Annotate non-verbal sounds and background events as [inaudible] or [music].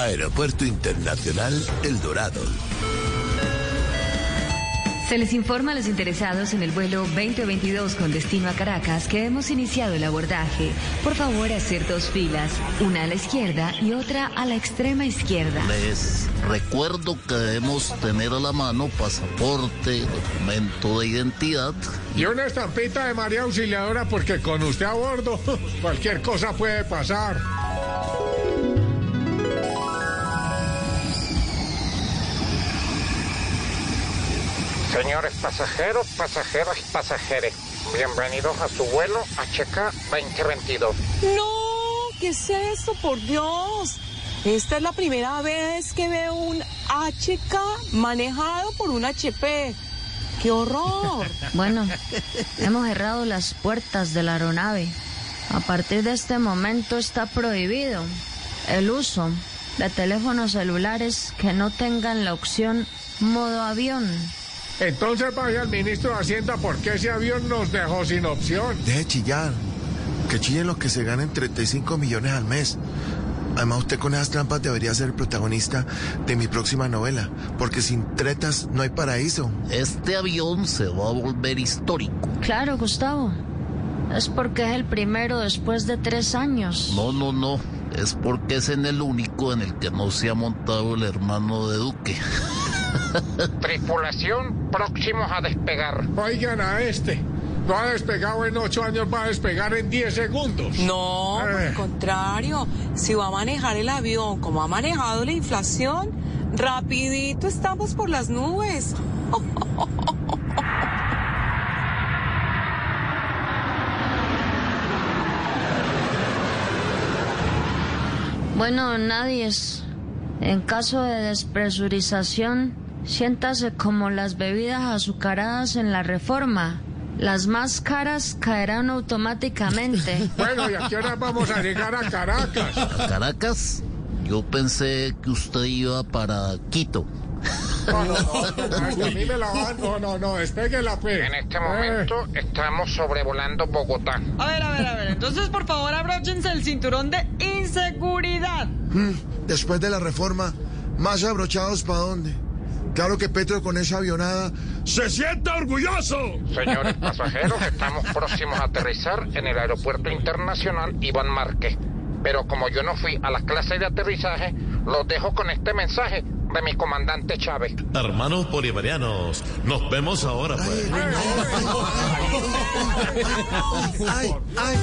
Aeropuerto Internacional El Dorado. Se les informa a los interesados en el vuelo 2022 con destino a Caracas que hemos iniciado el abordaje. Por favor, hacer dos filas, una a la izquierda y otra a la extrema izquierda. Les recuerdo que debemos tener a la mano pasaporte, documento de identidad. Y una estampita de María Auxiliadora porque con usted a bordo [laughs] cualquier cosa puede pasar. Señores pasajeros, pasajeras y pasajeros, bienvenidos a su vuelo HK 2022. No, ¿qué es esto, por Dios? Esta es la primera vez que veo un HK manejado por un HP. ¡Qué horror! [laughs] Bueno, hemos cerrado las puertas de la aeronave. A partir de este momento está prohibido el uso de teléfonos celulares que no tengan la opción modo avión. Entonces vaya al ministro de Hacienda porque ese avión nos dejó sin opción. Deje chillar. Que chillen los que se ganen 35 millones al mes. Además, usted con esas trampas debería ser el protagonista de mi próxima novela, porque sin tretas no hay paraíso. Este avión se va a volver histórico. Claro, Gustavo. Es porque es el primero después de tres años. No, no, no. Es porque es en el único en el que no se ha montado el hermano de Duque. [laughs] [laughs] Tripulación próximos a despegar. Oigan a este. No ha despegado en ocho años, va a despegar en diez segundos. No, por Eh. el contrario. Si va a manejar el avión como ha manejado la inflación, rapidito estamos por las nubes. Bueno, nadie es. En caso de despresurización, siéntase como las bebidas azucaradas en la reforma. Las más caras caerán automáticamente. [laughs] Bueno, ¿y a qué hora vamos a llegar a Caracas? ¿A Caracas? Yo pensé que usted iba para Quito. No, no, no, no, a mí me la van. No, no, no, despegue la fe. En este momento estamos sobrevolando Bogotá. A ver, a ver, a ver. Entonces, por favor, abróchense el cinturón de inseguridad. Después de la reforma, más abrochados para dónde. Claro que Petro con esa avionada se siente orgulloso. Señores pasajeros, estamos próximos a aterrizar en el Aeropuerto Internacional Iván Márquez. Pero como yo no fui a las clases de aterrizaje, los dejo con este mensaje de mi comandante Chávez. Hermanos bolivarianos, nos vemos ahora pues. Ay, ay.